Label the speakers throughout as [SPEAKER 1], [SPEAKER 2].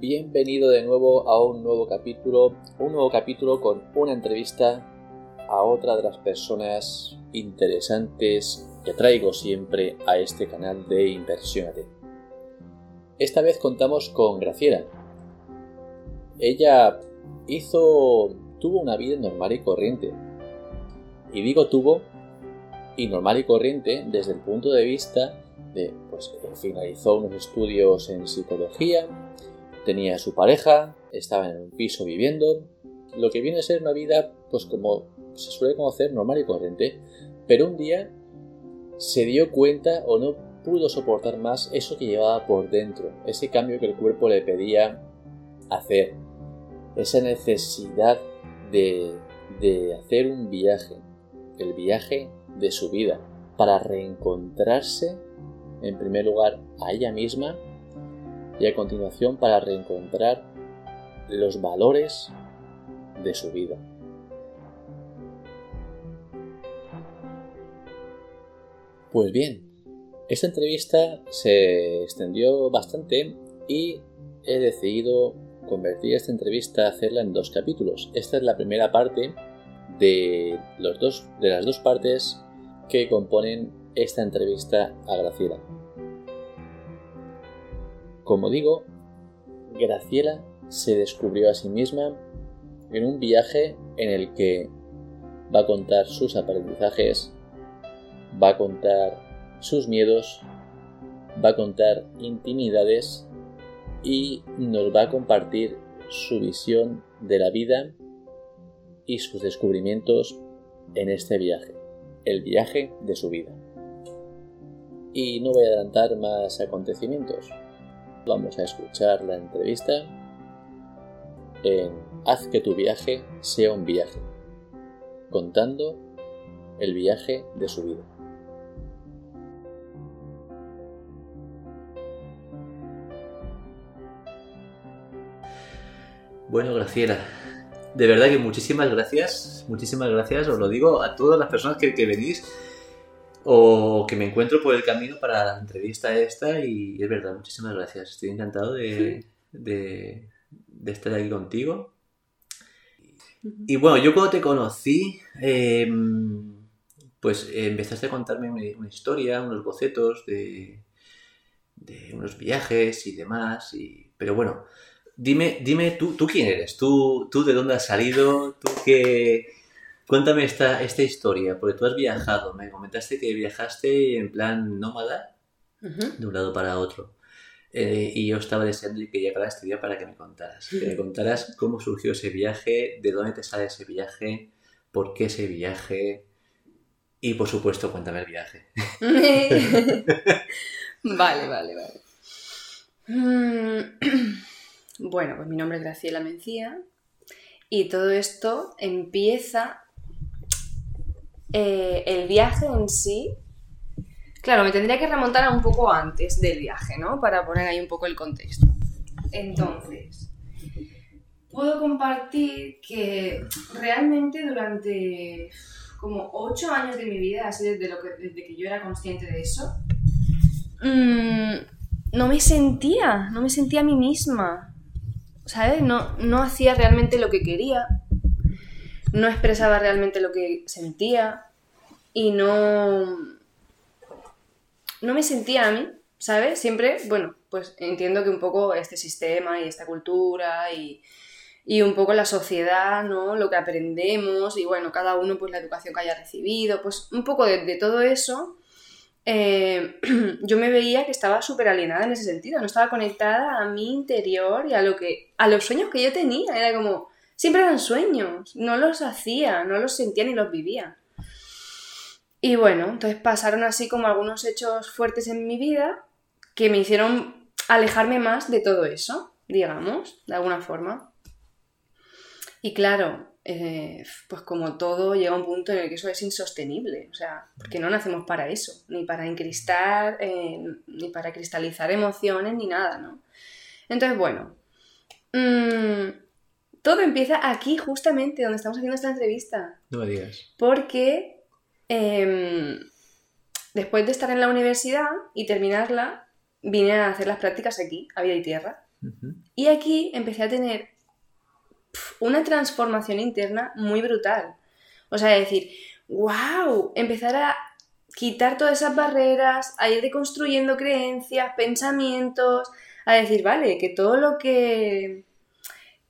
[SPEAKER 1] bienvenido de nuevo a un nuevo capítulo, un nuevo capítulo con una entrevista a otra de las personas interesantes que traigo siempre a este canal de Inversionate. Esta vez contamos con Graciela. Ella hizo, tuvo una vida normal y corriente. Y digo tuvo y normal y corriente desde el punto de vista de, pues, finalizó unos estudios en psicología, tenía a su pareja, estaba en un piso viviendo, lo que viene a ser una vida, pues como se suele conocer, normal y corriente, pero un día se dio cuenta o no pudo soportar más eso que llevaba por dentro, ese cambio que el cuerpo le pedía hacer, esa necesidad de, de hacer un viaje, el viaje de su vida, para reencontrarse en primer lugar a ella misma y a continuación para reencontrar los valores de su vida. Pues bien, esta entrevista se extendió bastante y he decidido convertir esta entrevista, hacerla en dos capítulos. Esta es la primera parte de, los dos, de las dos partes que componen esta entrevista a Graciela. Como digo, Graciela se descubrió a sí misma en un viaje en el que va a contar sus aprendizajes, va a contar sus miedos, va a contar intimidades y nos va a compartir su visión de la vida y sus descubrimientos en este viaje, el viaje de su vida. Y no voy a adelantar más acontecimientos, Vamos a escuchar la entrevista en Haz que tu viaje sea un viaje, contando el viaje de su vida. Bueno, Graciela, de verdad que muchísimas gracias, muchísimas gracias, os lo digo a todas las personas que, venís o que me encuentro por el camino para la entrevista esta y es verdad, muchísimas gracias. Estoy encantado de, de, estar aquí contigo. Y bueno, yo cuando te conocí, em, pues empezaste a contarme una, historia, unos bocetos de, de, unos viajes y demás. Y, pero bueno, dime, dime tú, tú quién eres, tú, tú de dónde has salido, tú qué, Cuéntame esta, esta historia, porque tú has viajado, me comentaste que viajaste en plan nómada de un lado para otro. Eh, y yo estaba deseando que llegara este día para que me contaras. Que me contaras cómo surgió ese viaje, de dónde te sale ese viaje, por qué ese viaje. Y por supuesto, cuéntame el viaje.
[SPEAKER 2] vale, vale, vale. Mm, bueno, pues mi nombre es Graciela Mencía y todo esto empieza eh, el viaje en sí, claro, me tendría que remontar a un poco antes del viaje, ¿no? Para poner ahí un poco el contexto. Entonces, puedo compartir que realmente durante como ocho años de mi vida, así desde, lo que, desde que yo era consciente de eso, mm, no me sentía, no me sentía a mí misma. ¿Sabes? No, no hacía realmente lo que quería, no expresaba realmente lo que sentía, y no, no me sentía a mí, ¿sabes? Siempre, bueno, pues entiendo que un poco este sistema y esta cultura y, un poco la sociedad, ¿no? Lo que aprendemos y bueno, cada uno pues la educación que haya recibido, pues un poco de, todo eso, eh, yo me veía que estaba súper alienada en ese sentido, no estaba conectada a mi interior y a lo que, a los sueños que yo tenía, era como, siempre eran sueños, no los hacía, no los sentía ni los vivía. Y bueno, entonces pasaron así como algunos hechos fuertes en mi vida que me hicieron alejarme más de todo eso, digamos, de alguna forma. Y claro, eh, pues como todo llega un punto en el que eso es insostenible, o sea, porque no nacemos para eso, ni para encristar, eh, ni para cristalizar emociones, ni nada, ¿no? Entonces, bueno, mm, todo empieza aquí justamente donde estamos haciendo esta entrevista.
[SPEAKER 1] No me digas.
[SPEAKER 2] Porque Em, después de estar en la universidad y terminarla, vine a hacer las prácticas aquí, a Vida y Tierra. Y aquí empecé a tener una transformación interna muy brutal. O sea, decir, wow, empezar a quitar todas esas barreras, a ir deconstruyendo creencias, pensamientos, a decir, vale, que todo lo que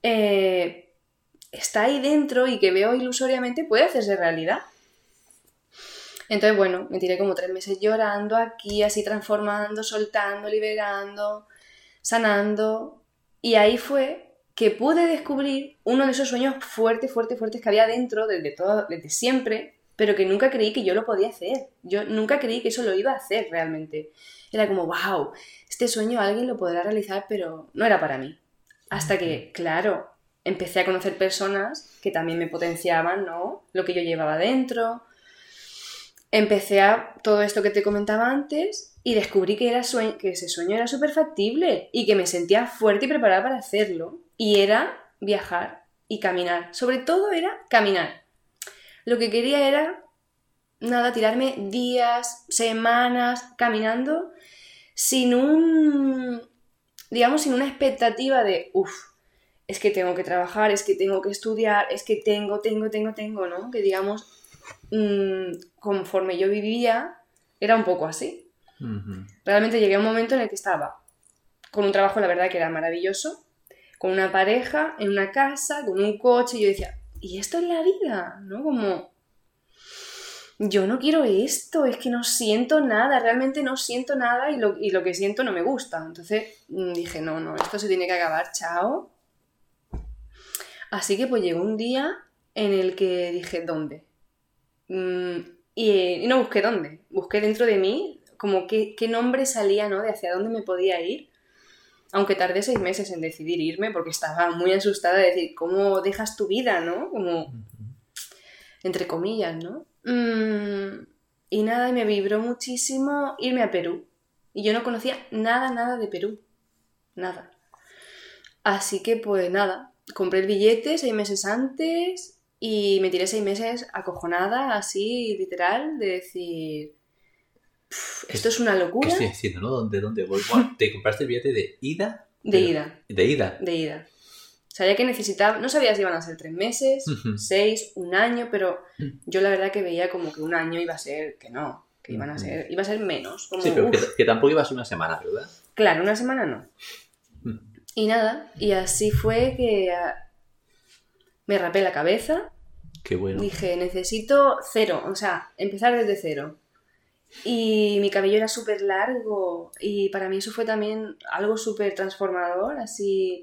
[SPEAKER 2] eh, está ahí dentro y que veo ilusoriamente puede hacerse realidad. Entonces, bueno, me tiré como tres meses llorando aquí, así transformando, soltando, liberando, sanando. Y ahí fue que pude descubrir uno de esos sueños fuertes, fuertes, fuertes que había dentro desde, todo, desde siempre, pero que nunca creí que yo lo podía hacer. Yo nunca creí que eso lo iba a hacer realmente. Era como, wow, este sueño alguien lo podrá realizar, pero no era para mí. Hasta que, claro, empecé a conocer personas que también me potenciaban, ¿no? Lo que yo llevaba dentro. Empecé a todo esto que te comentaba antes y descubrí que, era que ese sueño era súper factible y que me sentía fuerte y preparada para hacerlo. Y era viajar y caminar. Sobre todo era caminar. Lo que quería era, nada, tirarme días, semanas caminando sin un, digamos, sin una expectativa de, uff, es que tengo que trabajar, es que tengo que estudiar, es que tengo, tengo, tengo, tengo, ¿no? Que digamos, mm, conforme yo vivía, era un poco así. Realmente llegué a un momento en el que estaba con un trabajo, la verdad, que era maravilloso, con una pareja, en una casa, con un coche, y yo decía, ¿y esto es la vida? ¿No? Como, yo no quiero esto, es que no siento nada, realmente no siento nada y lo, y lo que siento no me gusta. Entonces mm, dije, no, no, esto se tiene que acabar, chao. Así que pues llegó un día en el que dije, ¿dónde? Mm, y, no busqué dónde, busqué dentro de mí como qué, qué nombre salía, ¿no? De hacia dónde me podía ir. Aunque tardé seis meses en decidir irme porque estaba muy asustada de decir, ¿cómo dejas tu vida, no? Como, entre comillas, ¿no? Mm, y nada, y me vibró muchísimo irme a Perú. Y yo no conocía nada, nada de Perú. Nada. Así que pues nada, compré el billete seis meses antes y me tiré seis meses acojonada, así literal, de decir, esto es una locura.
[SPEAKER 1] ¿Qué estoy haciendo, no? ¿Dónde, dónde voy? ¿Te compraste el billete de ida?
[SPEAKER 2] De ida.
[SPEAKER 1] De ida.
[SPEAKER 2] De ida. Sabía que necesitaba, no sabía si iban a ser tres meses, seis, un año, pero yo la verdad que veía como que un año iba a ser que no, que iban a ser, iba a ser menos.
[SPEAKER 1] sí, pero que, tampoco iba a ser una semana, ¿verdad?
[SPEAKER 2] Claro, una semana no. Y nada, y así fue que me rapé la cabeza.
[SPEAKER 1] Qué bueno.
[SPEAKER 2] Dije, necesito cero, o sea, empezar desde cero. Y mi cabello era súper largo y para mí eso fue también algo súper transformador, así...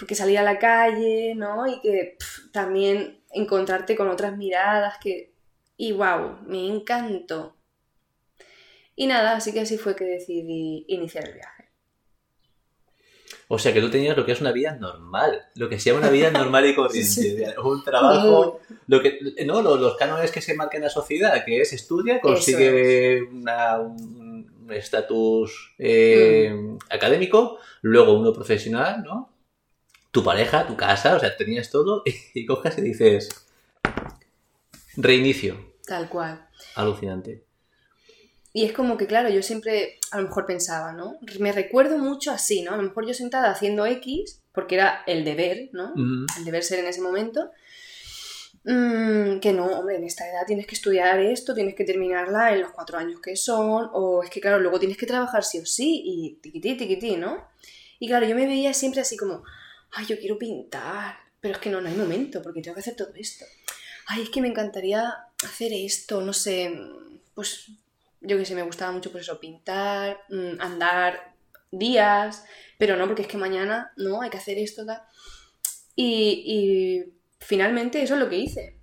[SPEAKER 2] Porque salir a la calle, ¿no? Y que también encontrarte con otras miradas que... Y wow, me encantó. Y nada, así que así fue que decidí iniciar el viaje.
[SPEAKER 1] O sea, que tú tenías lo que es una vida normal, lo que se llama una vida normal y corriente. Un trabajo, lo que, no, los, cánones que se marcan en la sociedad, que es estudia, consigue un estatus eh, mm. académico, luego uno profesional, ¿no? Tu pareja, tu casa, o sea, tenías todo y, coges y dices, reinicio.
[SPEAKER 2] Tal cual.
[SPEAKER 1] Alucinante.
[SPEAKER 2] Y es como que, claro, yo siempre a lo mejor pensaba, ¿no? Me recuerdo mucho así, ¿no? A lo mejor yo sentada haciendo X, porque era el deber, ¿no? El deber ser en ese momento. Mm, que no, hombre, en esta edad tienes que estudiar esto, tienes que terminarla en los cuatro años que son, o es que, claro, luego tienes que trabajar sí o sí, y tiquití, tiquití, ¿no? Y claro, yo me veía siempre así como, ay, yo quiero pintar, pero es que no, no hay momento, porque tengo que hacer todo esto. Ay, es que me encantaría hacer esto, no sé, pues yo que sé, me gustaba mucho por eso pintar, mm, andar días, pero no, porque es que mañana, no, hay que hacer esto, tal. Y, y finalmente eso es lo que hice.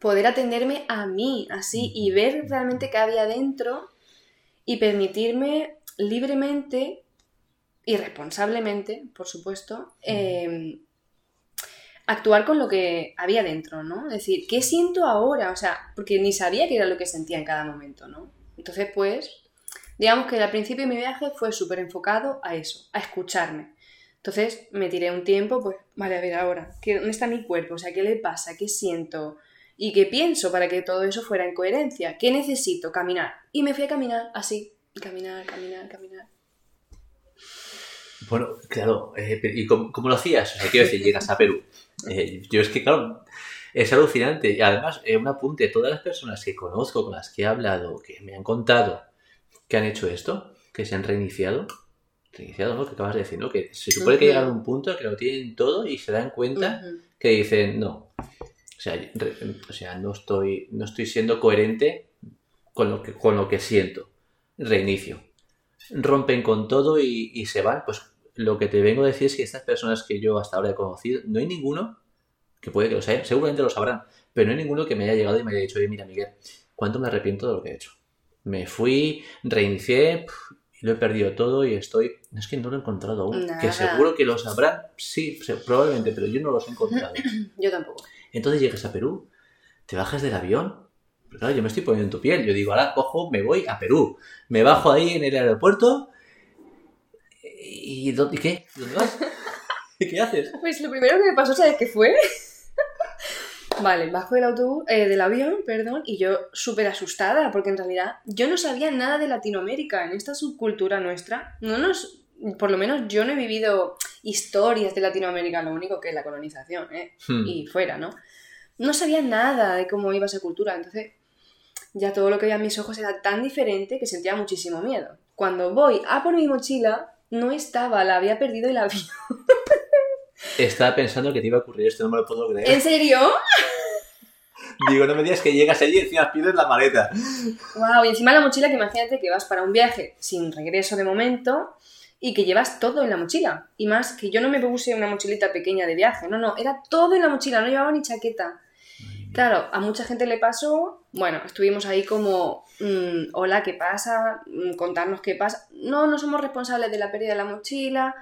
[SPEAKER 2] Poder atenderme a mí, así, y ver realmente qué había dentro y permitirme libremente y responsablemente, por supuesto, em, actuar con lo que había dentro, ¿no? Es decir, ¿qué siento ahora? O sea, porque ni sabía qué era lo que sentía en cada momento, ¿no? Entonces, pues, digamos que al principio de mi viaje fue súper enfocado a eso, a escucharme. Entonces me tiré un tiempo, pues, vale, a ver ahora, ¿dónde está mi cuerpo? O sea, ¿qué le pasa? ¿Qué siento? ¿Y qué pienso para que todo eso fuera en coherencia? ¿Qué necesito? Caminar. Y me fui a caminar así, caminar, caminar, caminar.
[SPEAKER 1] Bueno, claro, eh, pero ¿y cómo, cómo lo hacías? O sea, quiero decir, llegas a Perú. Eh, yo es que, claro, es alucinante. Y además, eh, un apunte, todas las personas que conozco, con las que he hablado, que me han contado que han hecho esto, que se han reiniciado, reiniciado, ¿no? Que acabas de decir, ¿no? Que se supone que llegan a un punto que lo tienen todo y se dan cuenta que dicen, no, o sea, re- o sea no, estoy, no estoy siendo coherente con lo que, con lo que siento. Reinicio. Rompen con todo y, y se van. Pues lo que te vengo a decir es que estas personas que yo hasta ahora he conocido, no hay ninguno, que puede que los haya, seguramente lo sabrán, pero no hay ninguno que me haya llegado y me haya dicho, oye, mira, Miguel, ¿cuánto me arrepiento de lo que he hecho? Me fui, reinicié, y lo he perdido todo y estoy... Es que no lo he encontrado aún.
[SPEAKER 2] Nada.
[SPEAKER 1] Que seguro que lo sabrán, sí, probablemente, pero yo no los he encontrado.
[SPEAKER 2] Yo tampoco.
[SPEAKER 1] Entonces llegas a Perú, te bajas del avión. Pero claro, yo me estoy poniendo en tu piel. Yo digo, ahora cojo, me voy a Perú. Me bajo ahí en el aeropuerto. ¿Y, dónde, qué? ¿Dónde vas? ¿Y qué haces?
[SPEAKER 2] Pues lo primero que me pasó, ¿sabes qué fue? vale, bajo del autobús, eh, del avión, perdón, y yo súper asustada, porque en realidad yo no sabía nada de Latinoamérica, en esta subcultura nuestra. No nos, por lo menos yo no he vivido historias de Latinoamérica, lo único que es la colonización, ¿eh?
[SPEAKER 1] Hmm.
[SPEAKER 2] y fuera, ¿no? No sabía nada de cómo iba esa cultura, entonces ya todo lo que veía en mis ojos era tan diferente que sentía muchísimo miedo. Cuando voy a por mi mochila, no estaba, la había perdido y la vi.
[SPEAKER 1] Estaba pensando que te iba a ocurrir esto, no me lo puedo creer.
[SPEAKER 2] ¿En serio?
[SPEAKER 1] Digo, no me digas que llegas allí y encima pides la maleta.
[SPEAKER 2] Wow, y encima la mochila que imagínate que vas para un viaje sin regreso de momento y que llevas todo en la mochila. Y más que yo no me puse una mochilita pequeña de viaje, no, no, era todo en la mochila, no llevaba ni chaqueta. Claro, a mucha gente le pasó, bueno, estuvimos ahí como, mm, hola, ¿qué pasa? Mm, Contarnos qué pasa. No, no somos responsables de la pérdida de la mochila.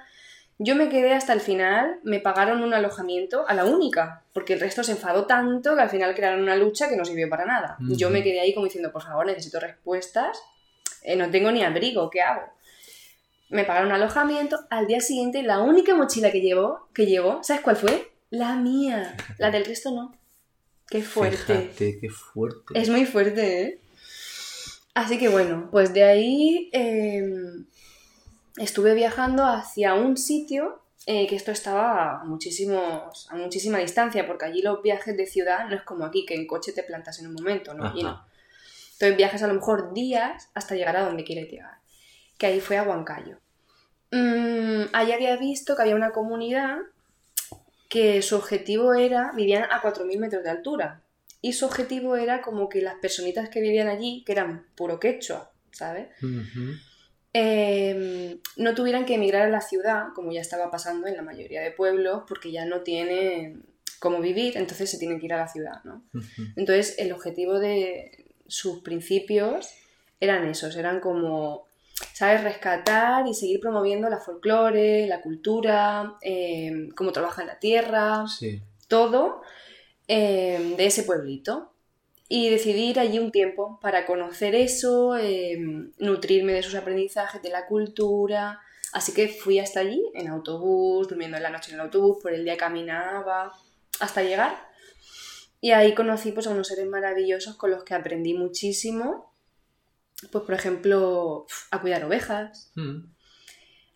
[SPEAKER 2] Yo me quedé hasta el final, me pagaron un alojamiento a la única, porque el resto se enfadó tanto que al final crearon una lucha que no sirvió para nada. Yo me quedé ahí como diciendo, por favor, necesito respuestas, eh, no tengo ni abrigo, ¿qué hago? Me pagaron un alojamiento, al día siguiente la única mochila que llevó, que llevó, ¿sabes cuál fue? La mía, la del resto no. Qué fuerte.
[SPEAKER 1] Fíjate, qué fuerte.
[SPEAKER 2] Es muy fuerte, ¿eh? Así que bueno, pues de ahí eh, estuve viajando hacia un sitio eh, que esto estaba a, muchísimos, a muchísima distancia, porque allí los viajes de ciudad no es como aquí, que en coche te plantas en un momento, ¿no? Allí no. Entonces viajas a lo mejor días hasta llegar a donde quieres llegar. Que ahí fue a Huancayo. Mm, allí había visto que había una comunidad que su objetivo era, vivían a 4.000 metros de altura. Y su objetivo era como que las personitas que vivían allí, que eran puro quechua, ¿sabes? Eh, no tuvieran que emigrar a la ciudad, como ya estaba pasando en la mayoría de pueblos, porque ya no tienen cómo vivir, entonces se tienen que ir a la ciudad, ¿no? Entonces, el objetivo de sus principios eran esos, eran como, ¿sabes?, rescatar y seguir promoviendo la folclore, la cultura, eh, cómo trabaja la tierra,
[SPEAKER 1] Sí.
[SPEAKER 2] todo eh, de ese pueblito. Y decidí ir allí un tiempo para conocer eso, eh, nutrirme de sus aprendizajes, de la cultura. Así que fui hasta allí en autobús, durmiendo en la noche en el autobús, por el día caminaba hasta llegar. Y ahí conocí pues, a unos seres maravillosos con los que aprendí muchísimo. Pues, por ejemplo, a cuidar ovejas,
[SPEAKER 1] Mm.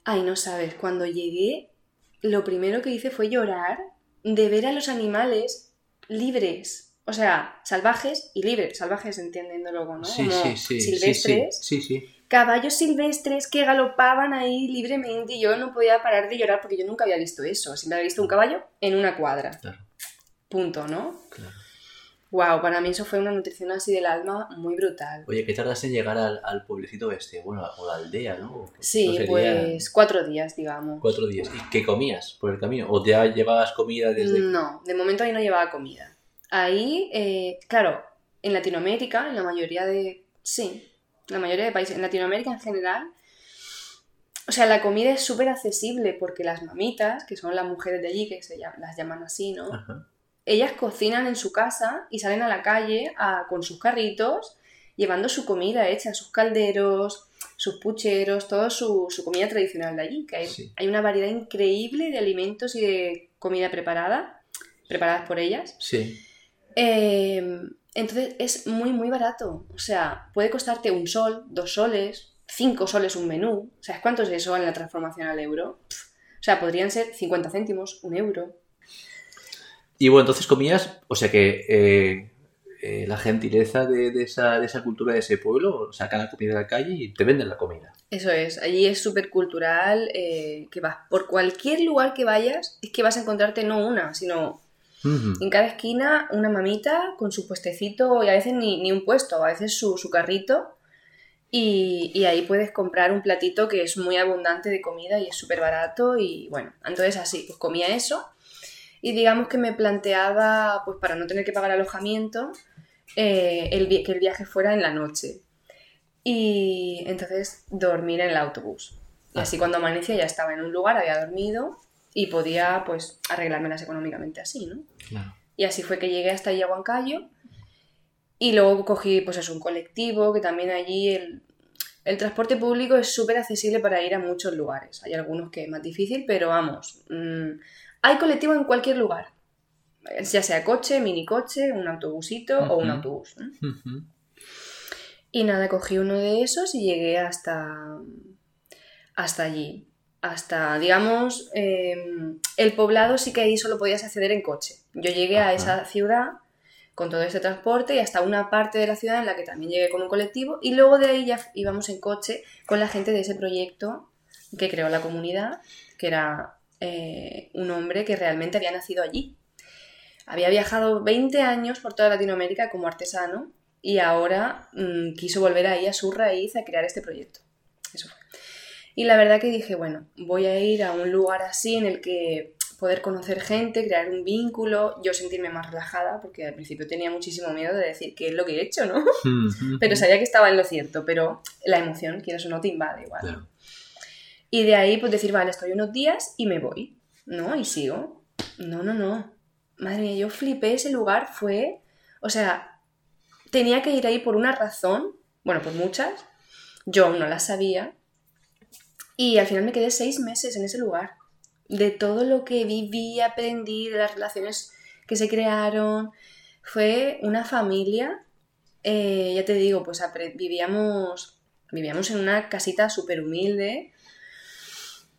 [SPEAKER 2] Ay, no sabes, cuando llegué, lo primero que hice fue llorar de ver a los animales libres. O sea, salvajes y libres. Salvajes, entiendiéndolo, ¿no?
[SPEAKER 1] Sí,
[SPEAKER 2] Como
[SPEAKER 1] sí, sí. sí,
[SPEAKER 2] silvestres.
[SPEAKER 1] Sí, sí. sí.
[SPEAKER 2] Caballos silvestres que galopaban ahí libremente y yo no podía parar de llorar porque yo nunca había visto eso. Siempre había visto un caballo en una cuadra.
[SPEAKER 1] Claro.
[SPEAKER 2] Punto, ¿no?
[SPEAKER 1] Claro.
[SPEAKER 2] Wow, para mí eso fue una nutrición así del alma muy brutal.
[SPEAKER 1] Oye, ¿qué tardas en llegar al, al pueblecito este? Bueno, o la aldea, ¿no?
[SPEAKER 2] Sí,
[SPEAKER 1] sería
[SPEAKER 2] pues cuatro días, digamos.
[SPEAKER 1] Cuatro días. ¿Y qué comías por el camino? ¿O ya llevabas comida desde...?
[SPEAKER 2] No, de momento ahí no llevaba comida. Ahí, eh, claro, en Latinoamérica, en la mayoría de... Sí, la mayoría de países, en Latinoamérica en general, o sea, la comida es súper accesible porque las mamitas, que son las mujeres de allí, que se llaman- las llaman así, ¿no?
[SPEAKER 1] Ajá.
[SPEAKER 2] Ellas cocinan en su casa y salen a la calle a- con sus carritos, llevando su comida hecha, sus calderos, sus pucheros, toda su, su comida tradicional de allí, que hay,
[SPEAKER 1] Sí.
[SPEAKER 2] hay una variedad increíble de alimentos y de comida preparada, preparadas por ellas.
[SPEAKER 1] Sí.
[SPEAKER 2] Eh, entonces es muy, muy barato. O sea, puede costarte un sol, dos soles, 5 soles un menú. ¿Sabes cuánto es eso en la transformación al euro? O sea, podrían ser 50 céntimos, un euro.
[SPEAKER 1] Y bueno, entonces comías, o sea que eh, eh, la gentileza de, de esa, de esa cultura de ese pueblo sacan la comida de la calle y te venden la comida.
[SPEAKER 2] Eso es, allí es súper cultural, eh, que vas por cualquier lugar que vayas, es que vas a encontrarte no una, sino en cada esquina una mamita con su puestecito y a veces ni, ni un puesto, a veces su, su carrito. Y, y ahí puedes comprar un platito que es muy abundante de comida y es súper barato y bueno, entonces así, pues comía eso y digamos que me planteaba, pues para no tener que pagar alojamiento, eh, el, que el viaje fuera en la noche y entonces dormir en el autobús. Y
[SPEAKER 1] Ah.
[SPEAKER 2] así cuando amanecía ya estaba en un lugar, había dormido y podía pues arreglármelas económicamente así, ¿no?
[SPEAKER 1] Claro.
[SPEAKER 2] Y así fue que llegué hasta allí a Huancayo. Y luego cogí, pues es un colectivo, que también allí el, el transporte público es súper accesible para ir a muchos lugares. Hay algunos que es más difícil, pero vamos, mm, hay colectivo en cualquier lugar. Ya sea coche, minicoche, un autobusito o un autobús. Y nada, cogí uno de esos y llegué hasta, hasta allí. Hasta, digamos, eh, el poblado sí que ahí solo podías acceder en coche. Yo llegué a esa ciudad con todo este transporte y hasta una parte de la ciudad en la que también llegué con un colectivo y luego de ahí ya íbamos en coche con la gente de ese proyecto que creó la comunidad, que era eh, un hombre que realmente había nacido allí. Había viajado 20 años por toda Latinoamérica como artesano y ahora mm, quiso volver ahí a su raíz a crear este proyecto. Eso fue. Y la verdad que dije, bueno, voy a ir a un lugar así en el que poder conocer gente, crear un vínculo, yo sentirme más relajada, porque al principio tenía muchísimo miedo de decir qué es lo que he hecho, ¿no?
[SPEAKER 1] Ujú.
[SPEAKER 2] Pero sabía que estaba en lo cierto, pero la emoción, quieras o no, te invade igual.
[SPEAKER 1] Claro.
[SPEAKER 2] Y de ahí, pues decir, vale, estoy unos días y me voy, ¿no? Y sigo. No, no, no. Madre mía, yo flipé ese lugar, fue. O sea, tenía que ir ahí por una razón, bueno, por muchas. Yo aún no las sabía. Y al final me quedé seis meses en ese lugar. De todo lo que viví, aprendí, de las relaciones que se crearon. Fue una familia. eh, ya te digo, pues vivíamos, vivíamos en una casita súper humilde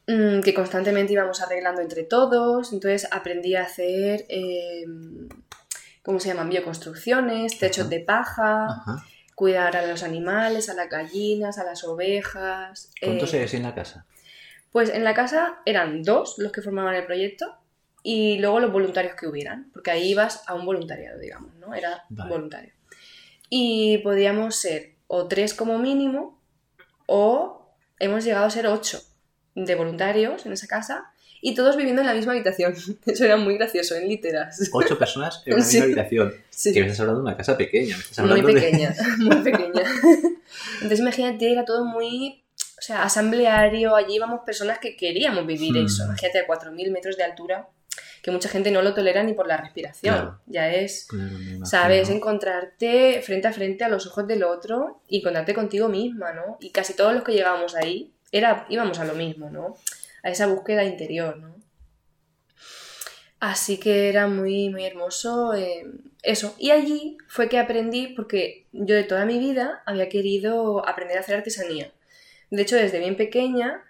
[SPEAKER 2] mm, que constantemente íbamos arreglando entre todos. Entonces aprendí a hacer, eh, ¿cómo se llaman? Bioconstrucciones, techos
[SPEAKER 1] Ajá.
[SPEAKER 2] de paja,
[SPEAKER 1] Ajá.
[SPEAKER 2] cuidar a los animales, a las gallinas, a las ovejas.
[SPEAKER 1] ¿Cuántos
[SPEAKER 2] eh,
[SPEAKER 1] eres en la casa?
[SPEAKER 2] Pues en la casa eran dos los que formaban el proyecto y luego los voluntarios que hubieran, porque ahí ibas a un voluntariado, digamos, ¿no? Era
[SPEAKER 1] Vale.
[SPEAKER 2] voluntario. Y podíamos ser o tres como mínimo o hemos llegado a ser ocho de voluntarios en esa casa y todos viviendo en la misma habitación. Eso era muy gracioso, en literas.
[SPEAKER 1] Ocho personas en una
[SPEAKER 2] Sí.
[SPEAKER 1] misma habitación.
[SPEAKER 2] Sí.
[SPEAKER 1] Que me estás hablando de una casa pequeña. Me estás
[SPEAKER 2] Muy
[SPEAKER 1] de...
[SPEAKER 2] pequeña, muy pequeña. Entonces imagínate, era todo muy, o sea, asambleario, allí íbamos personas que queríamos vivir
[SPEAKER 1] Hmm.
[SPEAKER 2] eso. Imagínate a 4.000 metros de altura, que mucha gente no lo tolera ni por la respiración.
[SPEAKER 1] Claro.
[SPEAKER 2] Ya es,
[SPEAKER 1] Claro,
[SPEAKER 2] sabes, encontrarte frente a frente a los ojos del otro y encontrarte contigo misma, ¿no? Y casi todos los que llegábamos ahí, era, íbamos a lo mismo, ¿no? A esa búsqueda interior, ¿no? Así que era muy, muy hermoso eh, eso. Y allí fue que aprendí, porque yo de toda mi vida había querido aprender a hacer artesanía. De hecho, desde bien pequeña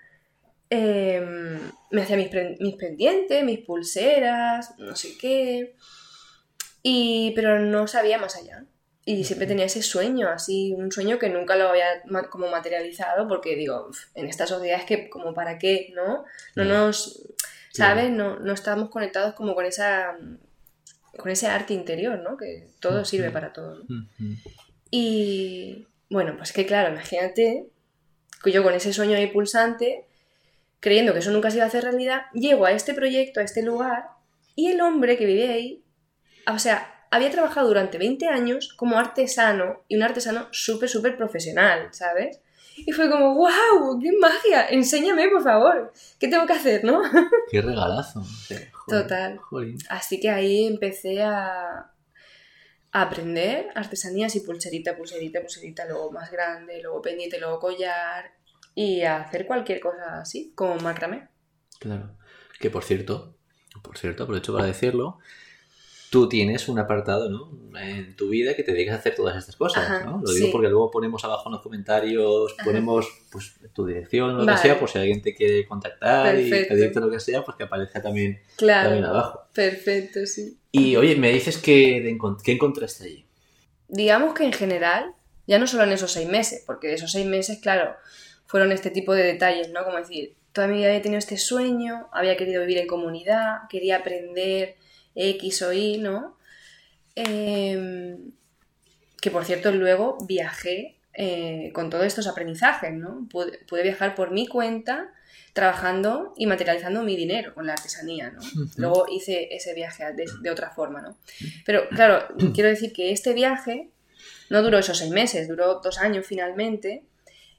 [SPEAKER 2] eh, me hacía mis, mis pendientes, mis pulseras, no sé qué. Y, pero no sabía más allá. Y siempre tenía ese sueño, así, un sueño que nunca lo había como materializado, porque digo, "Uf, en esta sociedad es que como para qué, ¿no? No nos, ¿sabes? No, no estábamos conectados como con esa con ese arte interior, ¿no? Que todo sirve para todo. Y bueno, pues que claro, imagínate que yo con ese sueño ahí pulsante, creyendo que eso nunca se iba a hacer realidad, llego a este proyecto, a este lugar, y el hombre que vive ahí, o sea, había trabajado durante 20 años como artesano, y un artesano súper, súper profesional, ¿sabes? Y fue como, wow, qué magia, enséñame, por favor, ¿qué tengo que hacer, no?
[SPEAKER 1] Qué regalazo. Joder,
[SPEAKER 2] Total. Así que ahí empecé a, a aprender artesanías y pulserita, pulserita, pulserita, luego más grande, luego pendiente, luego collar y a hacer cualquier cosa así, como macramé.
[SPEAKER 1] Claro. Que por cierto, por cierto, aprovecho para decirlo, tú tienes un apartado, ¿no? En tu vida que te dedicas a hacer todas estas cosas,
[SPEAKER 2] Ajá,
[SPEAKER 1] ¿no? Lo digo
[SPEAKER 2] sí.
[SPEAKER 1] porque luego ponemos abajo en los comentarios,
[SPEAKER 2] Ajá.
[SPEAKER 1] ponemos pues tu dirección lo
[SPEAKER 2] Vale.
[SPEAKER 1] que sea, por si alguien te quiere contactar y
[SPEAKER 2] Perfecto.
[SPEAKER 1] pedirte lo que sea, pues que aparezca también,
[SPEAKER 2] Claro.
[SPEAKER 1] también abajo.
[SPEAKER 2] Perfecto, sí.
[SPEAKER 1] Y oye, me dices que de ¿qué encontraste allí?
[SPEAKER 2] Digamos que en general, ya no solo en esos seis meses, porque esos seis meses, claro, fueron este tipo de detalles, ¿no? Como decir, toda mi vida había tenido este sueño, había querido vivir en comunidad, quería aprender X o Y, ¿no? Em, que por cierto luego viajé eh, con todos estos aprendizajes, ¿no? Pude, pude viajar por mi cuenta trabajando y materializando mi dinero con la artesanía, ¿no? Luego hice ese viaje de, de otra forma, ¿no? Pero claro, quiero decir que este viaje no duró esos seis meses, duró dos años finalmente,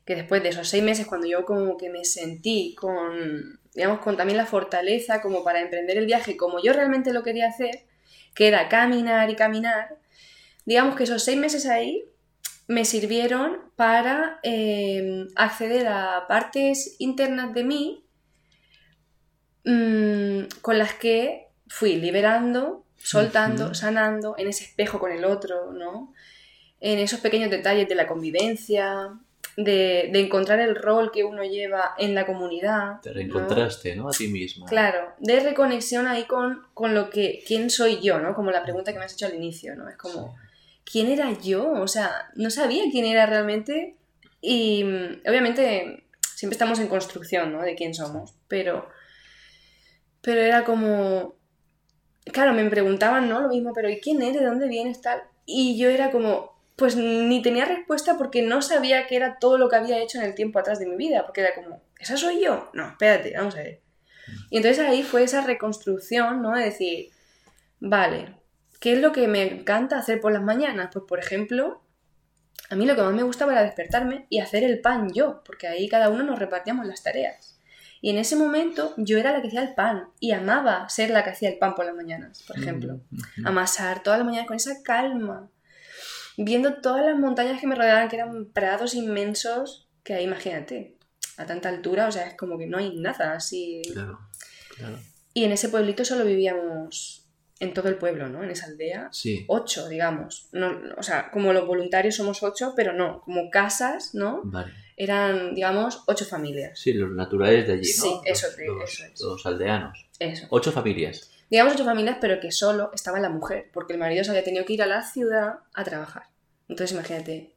[SPEAKER 2] que después de esos seis meses cuando yo como que me sentí con, digamos, con también la fortaleza como para emprender el viaje como yo realmente lo quería hacer, que era caminar y caminar, digamos que esos seis meses ahí me sirvieron para eh, acceder a partes internas de mí mm, con las que fui liberando, soltando, sanando, en ese espejo con el otro, ¿no? En esos pequeños detalles de la convivencia, de, de encontrar el rol que uno lleva en la comunidad.
[SPEAKER 1] Te reencontraste, ¿no? A ti misma.
[SPEAKER 2] Claro, de reconexión ahí con, con lo que, quién soy yo, ¿no? Como la pregunta que me has hecho al inicio, ¿no? Es como, ¿quién era yo? O sea, no sabía quién era realmente y mm, obviamente siempre estamos en construcción, ¿no? De quién somos, pero, pero era como, claro, me preguntaban, ¿no? Lo mismo, pero ¿y quién eres? ¿De dónde vienes? Tal. Y yo era como, pues ni tenía respuesta porque no sabía qué era todo lo que había hecho en el tiempo atrás de mi vida, porque era como, ¿esa soy yo? No, espérate, vamos a ver. Y entonces ahí fue esa reconstrucción, ¿no? De decir, vale, ¿qué es lo que me encanta hacer por las mañanas? Pues, por ejemplo, a mí lo que más me gustaba era despertarme y hacer el pan yo, porque ahí cada uno nos repartíamos las tareas. Y en ese momento yo era la que hacía el pan y amaba ser la que hacía el pan por las mañanas, por ejemplo.
[SPEAKER 1] Mm.
[SPEAKER 2] Amasar todas las mañanas con esa calma, viendo todas las montañas que me rodeaban, que eran prados inmensos, que ahí imagínate, a tanta altura, o sea, es como que no hay nada así.
[SPEAKER 1] Claro, claro.
[SPEAKER 2] Y en ese pueblito solo vivíamos en todo el pueblo, ¿no? En esa aldea.
[SPEAKER 1] Sí.
[SPEAKER 2] Ocho, digamos. No, o sea, como los voluntarios somos ocho, pero no, como casas, ¿no?
[SPEAKER 1] Vale.
[SPEAKER 2] Eran, digamos, ocho familias.
[SPEAKER 1] Sí, los naturales de allí, ¿no?
[SPEAKER 2] Sí, eso
[SPEAKER 1] los,
[SPEAKER 2] eso es.
[SPEAKER 1] los aldeanos.
[SPEAKER 2] Eso.
[SPEAKER 1] Ocho familias.
[SPEAKER 2] Digamos ocho familias, pero que solo estaba la mujer, porque el marido se había tenido que ir a la ciudad a trabajar. Entonces, imagínate.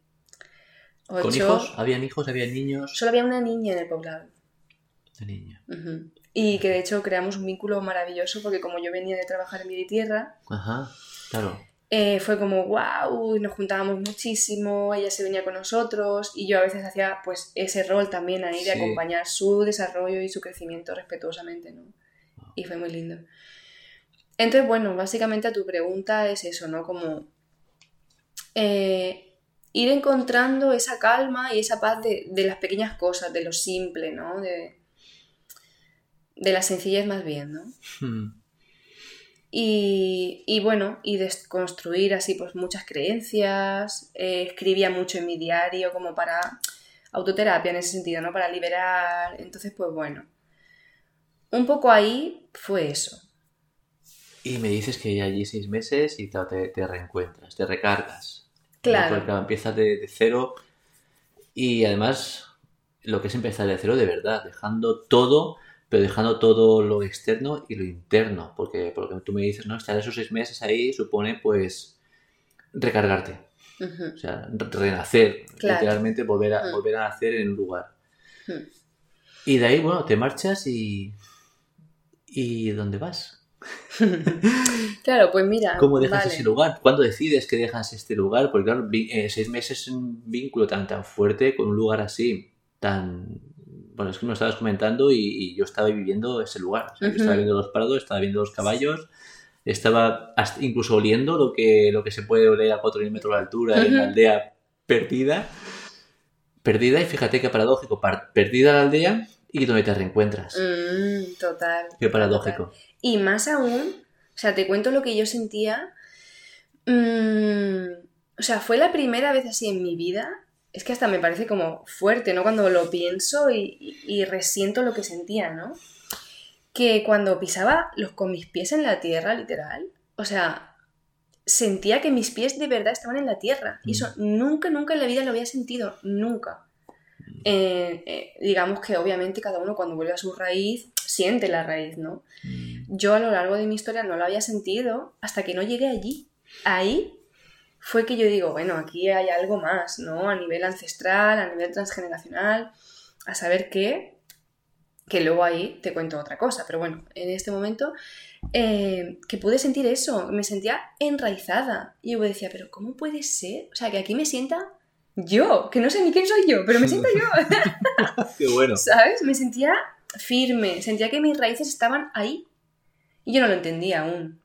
[SPEAKER 2] Ocho...
[SPEAKER 1] ¿Con hijos? ¿Habían hijos? ¿Habían niños?
[SPEAKER 2] Solo había una niña en el poblado.
[SPEAKER 1] Niño.
[SPEAKER 2] Ujú. Y que de hecho creamos un vínculo maravilloso porque como yo venía de trabajar en mi tierra,
[SPEAKER 1] Ajá, claro.
[SPEAKER 2] eh, fue como wow, nos juntábamos muchísimo, ella se venía con nosotros y yo a veces hacía pues ese rol también ahí de
[SPEAKER 1] Sí.
[SPEAKER 2] acompañar su desarrollo y su crecimiento respetuosamente, ¿no? Y fue muy lindo. Entonces, bueno, básicamente a tu pregunta es eso, ¿no? Como eh, ir encontrando esa calma y esa paz de, de las pequeñas cosas, de lo simple, ¿no? De, de la sencillez más bien, ¿no?
[SPEAKER 1] Hmm.
[SPEAKER 2] Y, y bueno, y desconstruir así pues muchas creencias, eh, escribía mucho en mi diario como para autoterapia en ese sentido, ¿no? Para liberar, entonces pues bueno, un poco ahí fue eso.
[SPEAKER 1] Y me dices que allí seis meses y claro, te, te reencuentras, te recargas.
[SPEAKER 2] Claro.
[SPEAKER 1] Porque, empiezas de, de cero y además lo que es empezar de cero de verdad, dejando todo, pero dejando todo lo externo y lo interno. Porque por lo que tú me dices, ¿no? Estar esos seis meses ahí supone pues recargarte. O sea, re- renacer,
[SPEAKER 2] Claro.
[SPEAKER 1] literalmente volver a, volver a nacer en un lugar. Y de ahí, bueno, te marchas y... ¿Y dónde vas?
[SPEAKER 2] Claro, pues mira,
[SPEAKER 1] ¿Cómo dejas
[SPEAKER 2] vale.
[SPEAKER 1] ese lugar? ¿Cuándo decides que dejas este lugar? Porque claro, eh, seis meses es un vínculo tan tan fuerte con un lugar así, tan... Bueno, es que me lo estabas comentando y, y yo estaba viviendo ese lugar. O sea, estaba viendo los prados, estaba viendo los caballos, estaba hasta incluso oliendo lo que, lo que se puede oler a 4.000 metros de altura en la aldea perdida. Perdida y fíjate qué paradójico, par- perdida la aldea y donde te reencuentras.
[SPEAKER 2] Mm, total.
[SPEAKER 1] Qué paradójico.
[SPEAKER 2] Y más aún, o sea, te cuento lo que yo sentía. mm, o sea, fue la primera vez así en mi vida. Es que hasta me parece como fuerte, ¿no? Cuando lo pienso y, y- y resiento lo que sentía, ¿no? Que cuando pisaba los con mis pies en la tierra, literal, o sea, sentía que mis pies de verdad estaban en la tierra. Y eso nunca, nunca en la vida lo había sentido, nunca. Eh, eh, digamos que obviamente cada uno cuando vuelve a su raíz siente la raíz, ¿no? Yo a lo largo de mi historia no lo había sentido hasta que no llegué allí. Ahí fue que yo digo, bueno, aquí hay algo más, ¿no? A nivel ancestral, a nivel transgeneracional, a saber qué, que luego ahí te cuento otra cosa, pero bueno, en este momento eh, que pude sentir eso, me sentía enraizada. Y yo decía, pero ¿cómo puede ser? O sea, que aquí me sienta yo, que no sé ni quién soy yo, pero me siento yo.
[SPEAKER 1] Qué bueno.
[SPEAKER 2] ¿Sabes? Me sentía firme, sentía que mis raíces estaban ahí. Y yo no lo entendía aún.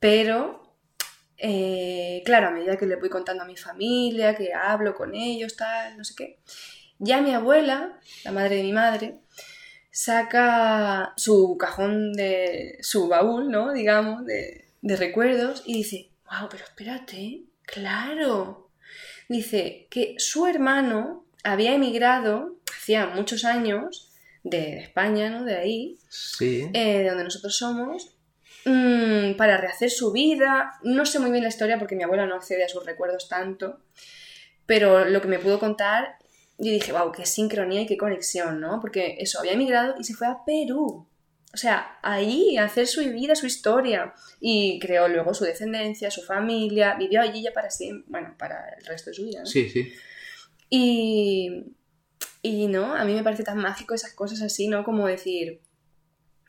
[SPEAKER 2] Pero, eh, claro, a medida que le voy contando a mi familia, que hablo con ellos, tal, no sé qué, ya mi abuela, la madre de mi madre, saca su cajón de su baúl, ¿no? Digamos, de, de recuerdos y dice, wow, pero espérate, claro. Dice que su hermano había emigrado hacía muchos años de España, ¿no? De ahí,
[SPEAKER 1] Sí.
[SPEAKER 2] eh, de donde nosotros somos, mm, para rehacer su vida. No sé muy bien la historia porque mi abuela no accede a sus recuerdos tanto, pero lo que me pudo contar, yo dije, wow, qué sincronía y qué conexión, ¿no? Porque eso, había emigrado y se fue a Perú. O sea, ahí, hacer su vida, su historia. Y creó luego su descendencia, su familia, vivió allí ya para siempre, bueno, para el resto de su vida, ¿no?
[SPEAKER 1] Sí, sí.
[SPEAKER 2] Y, y no, a mí me parece tan mágico esas cosas así, ¿no? Como decir,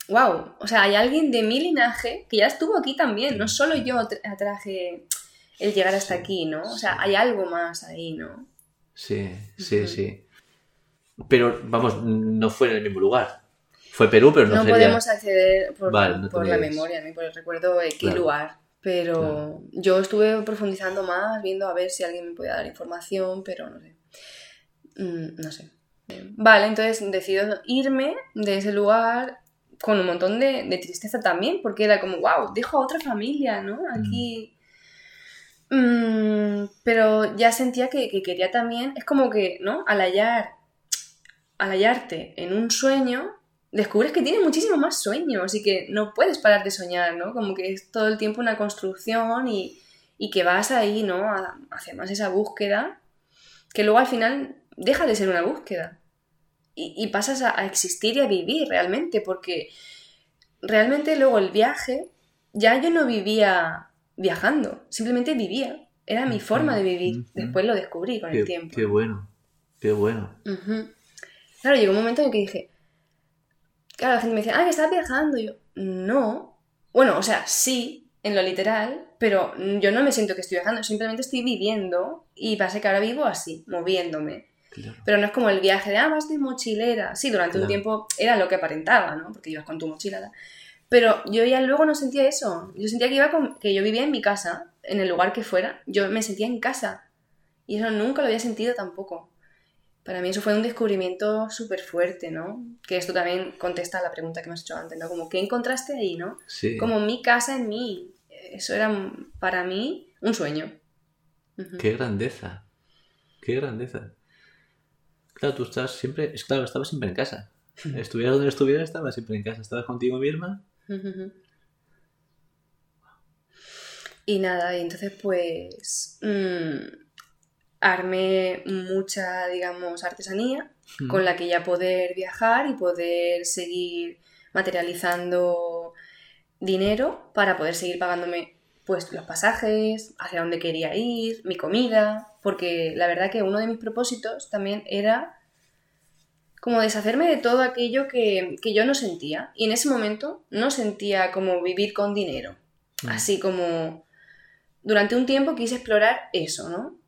[SPEAKER 2] wow, o sea, hay alguien de mi linaje que ya estuvo aquí también, no solo yo tra- atraje el llegar hasta aquí, ¿no? O sea, hay algo más ahí, ¿no?
[SPEAKER 1] Sí, sí, sí. Pero, vamos, no fue en el mismo lugar. Fue Perú, pero no,
[SPEAKER 2] No podemos acceder por,
[SPEAKER 1] Vale, no
[SPEAKER 2] por la memoria. Y por el recuerdo de qué
[SPEAKER 1] Claro.
[SPEAKER 2] lugar. Pero
[SPEAKER 1] Claro.
[SPEAKER 2] yo estuve profundizando más, viendo a ver si alguien me podía dar información, pero no sé. Mm, no sé. Vale, entonces decido irme de ese lugar con un montón de, de tristeza también, porque era como, wow, dejo a otra familia, ¿no? Aquí. Mm, pero ya sentía que, que quería también, es como que, ¿no? Al hallar, al hallarte en un sueño, descubres que tienes muchísimo más sueños y que no puedes parar de soñar, ¿no? Como que es todo el tiempo una construcción y, y que vas ahí, ¿no? A, hacia más esa búsqueda, que luego al final deja de ser una búsqueda y, y pasas a, a existir y a vivir realmente, porque realmente luego el viaje, ya yo no vivía viajando, simplemente vivía, era mi forma de vivir, después lo descubrí con
[SPEAKER 1] Qué,
[SPEAKER 2] el tiempo.
[SPEAKER 1] qué bueno, qué bueno.
[SPEAKER 2] Claro, llegó un momento en el que dije, claro, la gente me decía, ah, que estás viajando. Y yo, no. Bueno, o sea, sí, en lo literal, pero yo no me siento que estoy viajando, simplemente estoy viviendo y pasa que ahora vivo así, moviéndome.
[SPEAKER 1] Claro.
[SPEAKER 2] Pero no es como el viaje de, ah, vas de mochilera. Sí, durante un tiempo era lo que aparentaba, ¿no? Porque ibas con tu mochila. tal. Pero yo ya luego no sentía eso. Yo sentía que iba con, que yo vivía en mi casa, en el lugar que fuera. Yo me sentía en casa. Y eso nunca lo había sentido tampoco. Para mí eso fue un descubrimiento súper fuerte, ¿no? Que esto también contesta a la pregunta que me has hecho antes, ¿no? Como, ¿qué encontraste ahí, no?
[SPEAKER 1] Sí.
[SPEAKER 2] Como mi casa en mí. Eso era para mí un sueño.
[SPEAKER 1] Qué grandeza. Qué grandeza. Claro, tú estás siempre... Claro, estabas siempre en casa. Estuvieras donde estuvieras, estabas siempre en casa. Estabas contigo misma.
[SPEAKER 2] Y nada, y entonces pues mm, armé mucha, digamos, artesanía
[SPEAKER 1] Mm.
[SPEAKER 2] con la que ya poder viajar y poder seguir materializando dinero para poder seguir pagándome pues los pasajes, hacia dónde quería ir, mi comida, porque la verdad que uno de mis propósitos también era como deshacerme de todo aquello que, que yo no sentía. Y en ese momento no sentía como vivir con dinero.
[SPEAKER 1] Mm.
[SPEAKER 2] Así como durante un tiempo quise explorar eso, ¿no?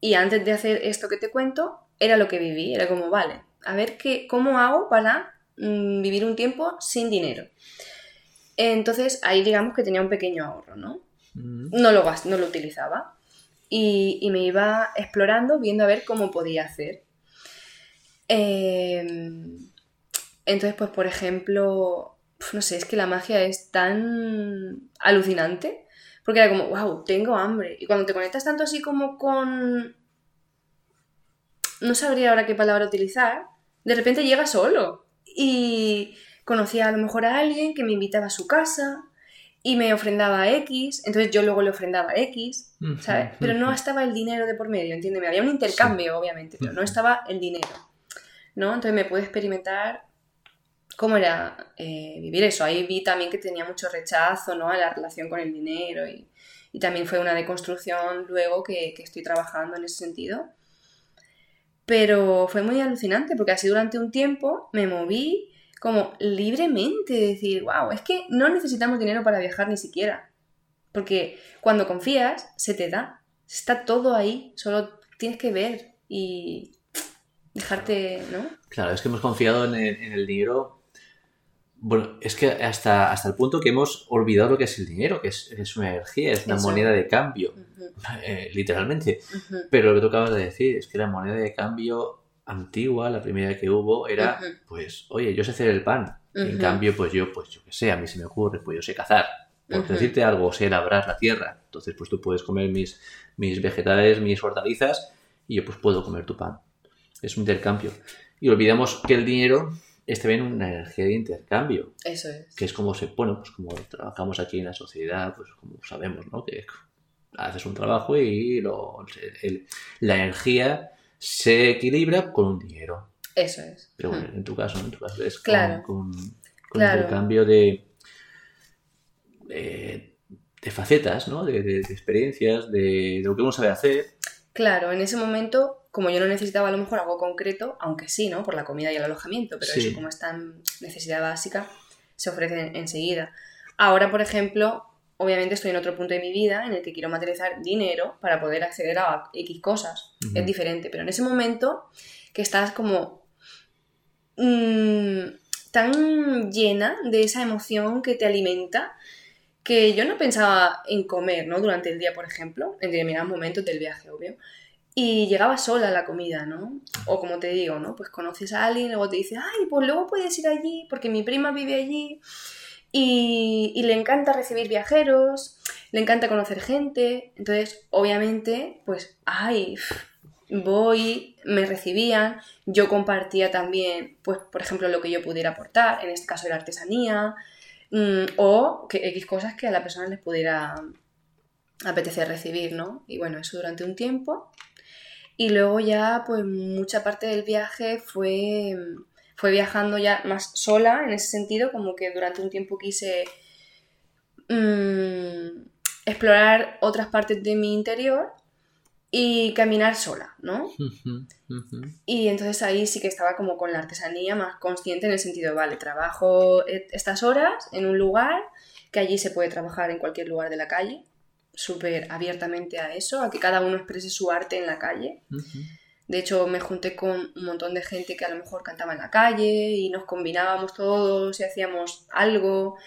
[SPEAKER 2] Y antes de hacer esto que te cuento, era lo que viví. Era como, vale, a ver qué, cómo hago para mm, vivir un tiempo sin dinero. Entonces ahí digamos que tenía un pequeño ahorro, ¿no?
[SPEAKER 1] Mm.
[SPEAKER 2] no lo, no lo utilizaba. Y, y me iba explorando, viendo a ver cómo podía hacer. Em, entonces, pues, por ejemplo, no sé, es que la magia es tan alucinante. Porque era como, wow, tengo hambre. Y cuando te conectas tanto así como con... No sabría ahora qué palabra utilizar. De repente llega solo. Y conocía a lo mejor a alguien que me invitaba a su casa y me ofrendaba X, entonces yo luego le ofrendaba X, ¿sabes? Pero no estaba el dinero de por medio, entiéndeme. Había un intercambio, obviamente, pero no estaba el dinero, ¿no? Entonces me pude experimentar cómo era eh, vivir eso. Ahí vi también que tenía mucho rechazo, ¿no? A la relación con el dinero y, también fue una deconstrucción luego que, estoy trabajando en ese sentido. Pero fue muy alucinante porque así durante un tiempo me moví como libremente, decir, wow, es que no necesitamos dinero para viajar ni siquiera. Porque cuando confías, se te da. Está todo ahí, solo tienes que ver y dejarte, ¿no?
[SPEAKER 1] Claro, es que hemos confiado en el, dinero. Bueno, es que hasta, hasta el punto que hemos olvidado lo que es el dinero, que es, una energía, es una moneda de cambio, eh, literalmente. Pero lo que tú acabas de decir es que la moneda de cambio antigua, la primera que hubo, era, pues, oye, yo sé hacer el pan. En cambio, pues yo, pues yo qué sé, a mí se me ocurre, pues yo sé cazar. Por decirte algo, sé labrar la tierra. Entonces, pues tú puedes comer mis, mis vegetales, mis hortalizas, y yo pues puedo comer tu pan. Es un intercambio. Y olvidamos que el dinero es también una energía de intercambio.
[SPEAKER 2] Eso es.
[SPEAKER 1] Que es como se, bueno, pues como trabajamos aquí en la sociedad, pues como sabemos, ¿no? Que haces un trabajo y lo, la energía se equilibra con un dinero.
[SPEAKER 2] Eso es.
[SPEAKER 1] Pero bueno, en tu caso, En tu caso es
[SPEAKER 2] claro.
[SPEAKER 1] con, con, el cambio de, de, facetas, ¿no? De, experiencias, de, lo que uno sabe hacer.
[SPEAKER 2] Claro, en ese momento, como yo no necesitaba a lo mejor algo concreto, aunque sí, ¿no? Por la comida y el alojamiento, pero eso como es tan necesidad básica, se ofrece enseguida. Ahora, por ejemplo, obviamente estoy en otro punto de mi vida en el que quiero materializar dinero para poder acceder a X cosas. Es diferente, pero en ese momento que estás como mm, tan llena de esa emoción que te alimenta que yo no pensaba en comer, ¿no? Durante el día, por ejemplo, en determinados momentos del viaje, obvio. Y llegaba sola la comida, ¿no? O como te digo, ¿no? Pues conoces a alguien, luego te dice, ay, pues luego puedes ir allí porque mi prima vive allí y, le encanta recibir viajeros, le encanta conocer gente, entonces obviamente pues, ay, voy, me recibían, yo compartía también, pues por ejemplo, lo que yo pudiera aportar, en este caso la artesanía, mm, o que X cosas que a la persona les pudiera apetecer recibir, ¿no? Y bueno, eso durante un tiempo. Y luego ya, pues mucha parte del viaje fue fue viajando ya más sola en ese sentido, como que durante un tiempo quise mm, explorar otras partes de mi interior y caminar sola, ¿no? Y entonces ahí sí que estaba como con la artesanía más consciente en el sentido, vale, trabajo e-, estas horas en un lugar, que allí se puede trabajar en cualquier lugar de la calle, súper abiertamente a eso, a que cada uno exprese su arte en la calle. De hecho, me junté con un montón de gente que a lo mejor cantaba en la calle y nos combinábamos todos y hacíamos algo.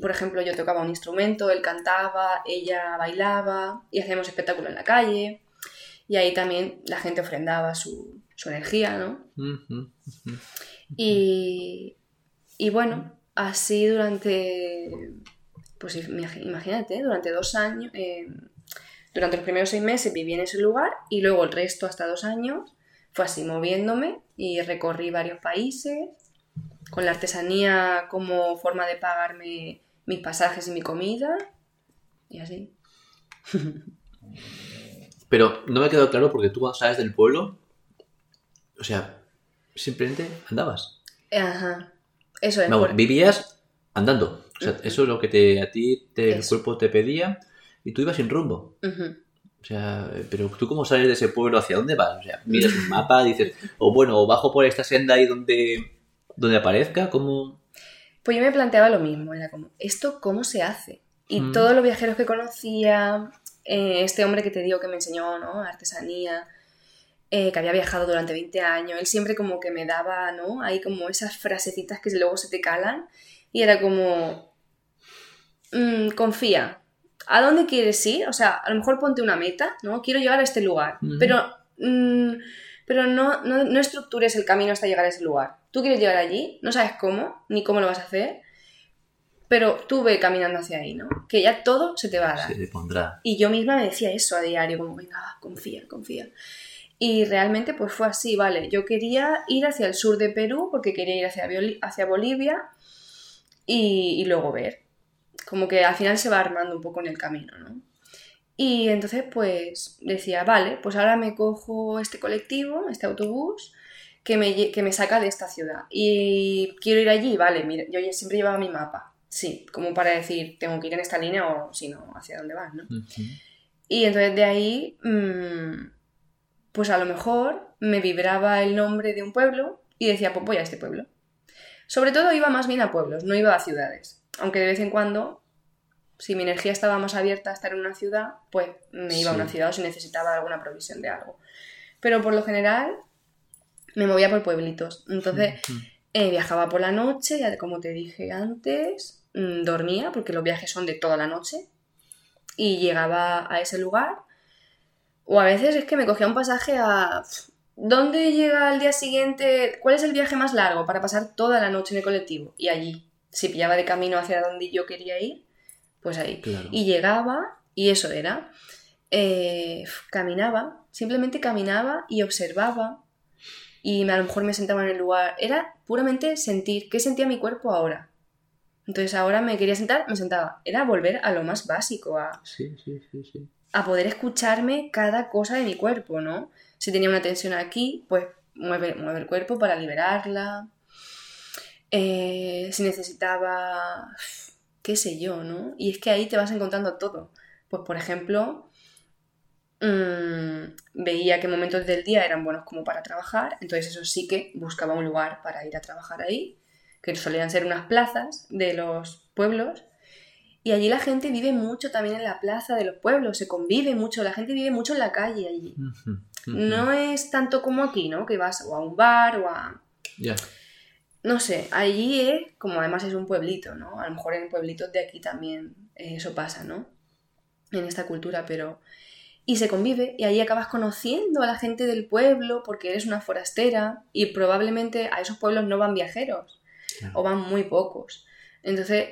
[SPEAKER 2] Por ejemplo, yo tocaba un instrumento, él cantaba, ella bailaba y hacíamos espectáculo en la calle. Y ahí también la gente ofrendaba su, energía, ¿no? y, bueno, así durante, pues imagínate, durante dos años, eh, durante los primeros seis meses viví en ese lugar y luego el resto, hasta dos años, fue así moviéndome y recorrí varios países con la artesanía como forma de pagarme mis pasajes y mi comida y así.
[SPEAKER 1] Pero no me quedó claro porque tú cuando sales del pueblo, o sea, simplemente andabas.
[SPEAKER 2] Ajá. Eso es.
[SPEAKER 1] vivías andando. O sea, eso es lo que te, a ti el cuerpo te pedía y tú ibas sin rumbo. O sea, pero tú cómo sales de ese pueblo, ¿hacia dónde vas? O sea, miras un mapa, dices, o bueno, o bajo por esta senda ahí donde, donde aparezca, ¿cómo...?
[SPEAKER 2] Pues yo me planteaba lo mismo, era como, ¿esto cómo se hace? Y mm. todos los viajeros que conocía, eh, este hombre que te digo que me enseñó, ¿no? Artesanía, eh, que había viajado durante 20 años, él siempre como que me daba, ¿no? Hay como esas frasecitas que luego se te calan y era como, mm, confía, ¿a dónde quieres ir? O sea, a lo mejor ponte una meta, ¿no? Quiero llegar a este lugar, pero, mm, pero no, no, estructures el camino hasta llegar a ese lugar. Tú quieres llegar allí, no sabes cómo, ni cómo lo vas a hacer, pero tú ve caminando hacia ahí, ¿no? Que ya todo se te va a dar.
[SPEAKER 1] Se te pondrá.
[SPEAKER 2] Y yo misma me decía eso a diario, como, venga, confía, confía. Y realmente pues fue así, vale, yo quería ir hacia el sur de Perú porque quería ir hacia, hacia Bolivia y, y luego ver como que al final se va armando un poco en el camino, ¿no? Y entonces pues decía, vale, pues ahora me cojo este colectivo, este autobús, que me, que me saca de esta ciudad. Y quiero ir allí, vale, mira, yo siempre llevaba mi mapa, sí, como para decir, tengo que ir en esta línea o si no, hacia dónde vas, ¿no? Y entonces de ahí, mm, pues a lo mejor me vibraba el nombre de un pueblo y decía, pues voy a este pueblo. Sobre todo iba más bien a pueblos, no iba a ciudades. Aunque de vez en cuando, si mi energía estaba más abierta a estar en una ciudad, pues me iba a una ciudad o si necesitaba alguna provisión de algo. Pero por lo general me movía por pueblitos. Entonces eh, viajaba por la noche, ya como te dije antes, mm, dormía, porque los viajes son de toda la noche, y llegaba a ese lugar. O a veces es que me cogía un pasaje a... ¿Dónde llega al día siguiente? ¿Cuál es el viaje más largo para pasar toda la noche en el colectivo? Y allí, si pillaba de camino hacia donde yo quería ir, pues ahí.
[SPEAKER 1] Claro.
[SPEAKER 2] Y llegaba, y eso era, eh, caminaba, simplemente caminaba y observaba, y a lo mejor me sentaba en el lugar. Era puramente sentir, ¿qué sentía mi cuerpo ahora? Entonces ahora me quería sentar, me sentaba. Era volver a lo más básico, a,
[SPEAKER 1] Sí, sí, sí, sí.
[SPEAKER 2] a poder escucharme cada cosa de mi cuerpo, ¿no? Si tenía una tensión aquí, pues mueve, mueve el cuerpo para liberarla. Eh, si necesitaba, qué sé yo, ¿no? Y es que ahí te vas encontrando todo. Pues por ejemplo, mm, veía que momentos del día eran buenos como para trabajar, entonces eso sí que buscaba un lugar para ir a trabajar ahí, que solían ser unas plazas de los pueblos. Y allí la gente vive mucho también en la plaza de los pueblos, se convive mucho, la gente vive mucho en la calle allí. No es tanto como aquí, ¿no? Que vas o a un bar o a...
[SPEAKER 1] Ya.
[SPEAKER 2] No sé, allí es, como además es un pueblito, ¿no? A lo mejor en pueblitos de aquí también eh, eso pasa, ¿no? En esta cultura, pero... Y se convive y allí acabas conociendo a la gente del pueblo porque eres una forastera y probablemente a esos pueblos no van viajeros
[SPEAKER 1] Claro.
[SPEAKER 2] o van muy pocos. Entonces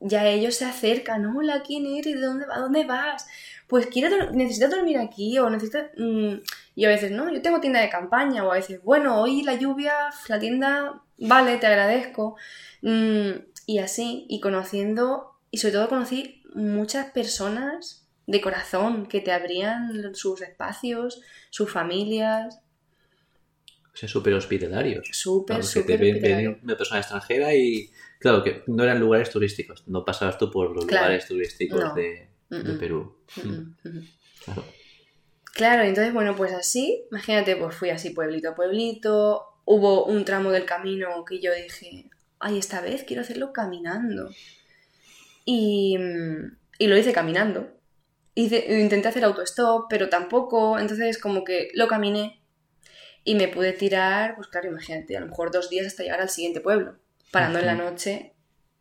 [SPEAKER 2] ya ellos se acercan, hola, ¿quién eres? ¿De dónde, ¿A dónde vas? Pues quiero, necesito dormir aquí o necesito... mm, Y a veces, no, yo tengo tienda de campaña o a veces, bueno, hoy la lluvia, la tienda, vale, te agradezco. Mm, y así, y conociendo, y sobre todo conocí muchas personas de corazón que te abrían sus espacios, sus familias,
[SPEAKER 1] O sea, súper hospitalarios.
[SPEAKER 2] súper,
[SPEAKER 1] Vamos, que te
[SPEAKER 2] súper
[SPEAKER 1] ven una persona extranjera y, claro, que no eran lugares turísticos. No pasabas tú por los
[SPEAKER 2] Claro.
[SPEAKER 1] lugares turísticos
[SPEAKER 2] No.
[SPEAKER 1] de, de
[SPEAKER 2] Mm, mm.
[SPEAKER 1] Perú.
[SPEAKER 2] Mm.
[SPEAKER 1] Claro.
[SPEAKER 2] Claro, entonces, bueno, pues así, imagínate, pues fui así pueblito a pueblito, hubo un tramo del camino que yo dije, ay, esta vez quiero hacerlo caminando. Y, y lo hice caminando. Hice- intenté hacer autostop, pero tampoco, entonces como que lo caminé y me pude tirar, pues claro, imagínate, a lo mejor dos días hasta llegar al siguiente pueblo, parando en la noche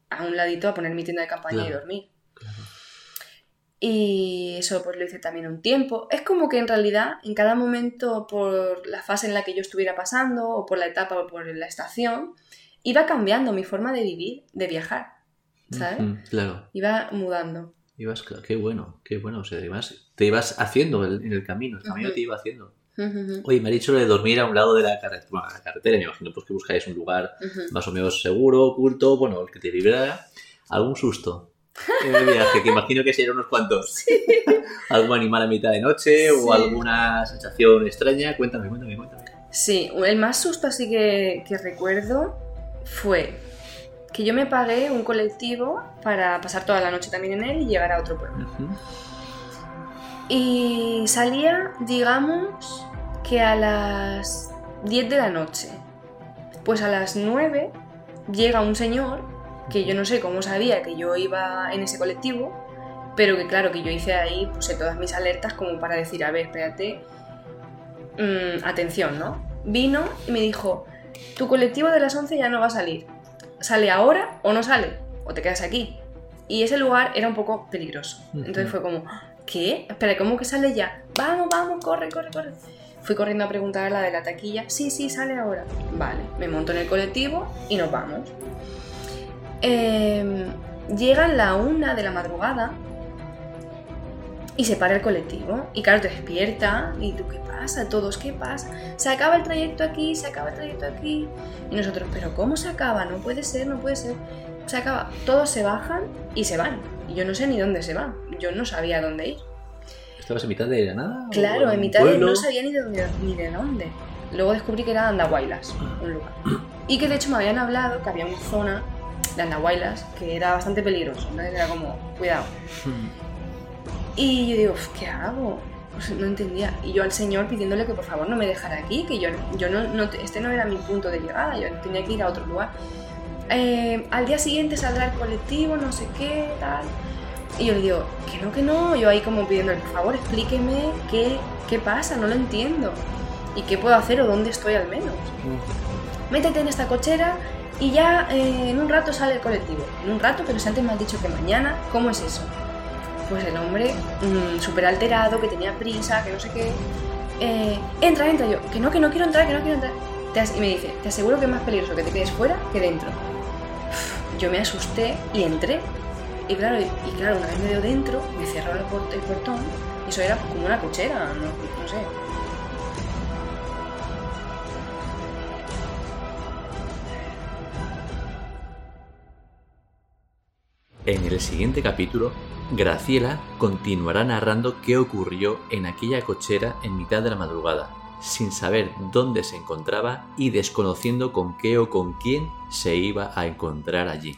[SPEAKER 2] a un ladito a poner mi tienda de campaña y dormir. Y eso pues lo hice también un tiempo. Es como que en realidad en cada momento por la fase en la que yo estuviera pasando o por la etapa o por la estación, iba cambiando mi forma de vivir, de viajar, ¿sabes?
[SPEAKER 1] Ujú, Claro.
[SPEAKER 2] Iba mudando.
[SPEAKER 1] Ibas, qué bueno, qué bueno. O sea, además, te ibas haciendo el- en el camino. El camino
[SPEAKER 2] Ujú.
[SPEAKER 1] te iba haciendo. Oye, me ha dicho lo de dormir a un lado de la carretera. Bueno, la carretera, me imagino, pues que buscáis un lugar más o menos seguro, oculto, bueno, el que te librara. ¿Algún susto en el viaje? Que imagino que serían unos cuantos. ¿Algún animal a mitad de noche
[SPEAKER 2] Sí.
[SPEAKER 1] o alguna sensación extraña? Cuéntame, cuéntame, cuéntame.
[SPEAKER 2] Sí, el más susto así que, que recuerdo fue que yo me pagué un colectivo para pasar toda la noche también en él y llegar a otro pueblo. Y salía, digamos, que a las 10 de la noche. Pues a las 9 llega un señor que yo no sé cómo sabía que yo iba en ese colectivo, pero que claro, que yo hice ahí, puse todas mis alertas como para decir, a ver, espérate, mm, atención, ¿no? Vino y me dijo, tu colectivo de las 11 ya no va a salir. ¿Sale ahora o no sale? ¿O te quedas aquí? Y ese lugar era un poco peligroso. Entonces fue como, ¿qué? Espera, ¿cómo que sale ya? Vamos, vamos, corre, corre, corre. Fui corriendo a preguntar a la de la taquilla. Sí, sí, sale ahora. Vale, me monto en el colectivo y nos vamos. Em, llegan la una de la madrugada y se para el colectivo. Y claro, te despierta. ¿Y tú qué pasa? Todos, ¿qué pasa? Se acaba el trayecto aquí, se acaba el trayecto aquí. Y nosotros, ¿pero cómo se acaba? No puede ser, no puede ser. Se acaba. Todos se bajan y se van. y yo no sé ni dónde se va. Yo no sabía dónde ir.
[SPEAKER 1] ¿Estabas en mitad de la nada?
[SPEAKER 2] Claro,
[SPEAKER 1] ¿O
[SPEAKER 2] en mitad de... No sabía ni de dónde. Ni de dónde. Luego descubrí que era Andahuaylas, un lugar. Y que de hecho me habían hablado que había una zona de Andahuaylas que era bastante peligroso. Entonces era como, cuidado. Y yo digo, "Uf, ¿qué hago? Pues no entendía. Y yo al señor pidiéndole que por favor no me dejara aquí, que yo, yo no, no- este no era mi punto de llegada, yo tenía que ir a otro lugar. Eh, al día siguiente saldrá el colectivo, no sé qué, tal. Y yo le digo, que no, que no. Yo ahí como pidiéndole, por favor, explíqueme qué, qué pasa, no lo entiendo. Y qué puedo hacer o dónde estoy al menos. Métete en esta cochera y ya eh, en un rato sale el colectivo. En un rato, pero si antes me has dicho que mañana, ¿cómo es eso? Pues el hombre, mm, súper alterado, que tenía prisa, que no sé qué. eh, entra, entra. Yo, que no, que no quiero entrar, que no quiero entrar. Y me dice, te aseguro que es más peligroso que te quedes fuera que dentro. Yo me asusté y entré. Y claro, y, y claro, una vez me dio dentro, me cerró el, port- el portón. Y eso era como una cochera, no, no sé.
[SPEAKER 1] En el siguiente capítulo, Graciela continuará narrando qué ocurrió en aquella cochera en mitad de la madrugada, sin saber dónde se encontraba y desconociendo con qué o con quién se iba a encontrar allí.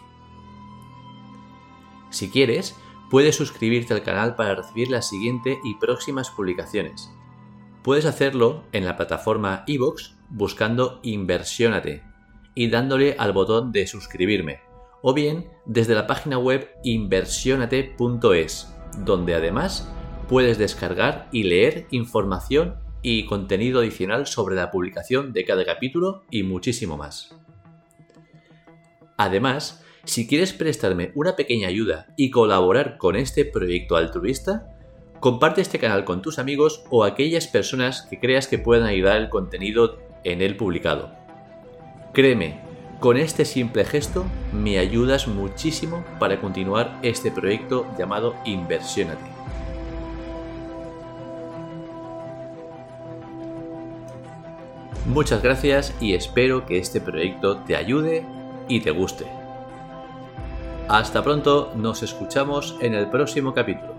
[SPEAKER 1] Si quieres, puedes suscribirte al canal para recibir la siguiente y próximas publicaciones. Puedes hacerlo en la plataforma iVoox buscando Inversiónate y dándole al botón de suscribirme, o bien desde la página web inversionate.es, donde además puedes descargar y leer información y contenido adicional sobre la publicación de cada capítulo y muchísimo más. Además, si quieres prestarme una pequeña ayuda y colaborar con este proyecto altruista, comparte este canal con tus amigos o aquellas personas que creas que puedan ayudar el contenido en él publicado. Créeme, con este simple gesto me ayudas muchísimo para continuar este proyecto llamado Inversiónate. Muchas gracias y espero que este proyecto te ayude y te guste. Hasta pronto, nos escuchamos en el próximo capítulo.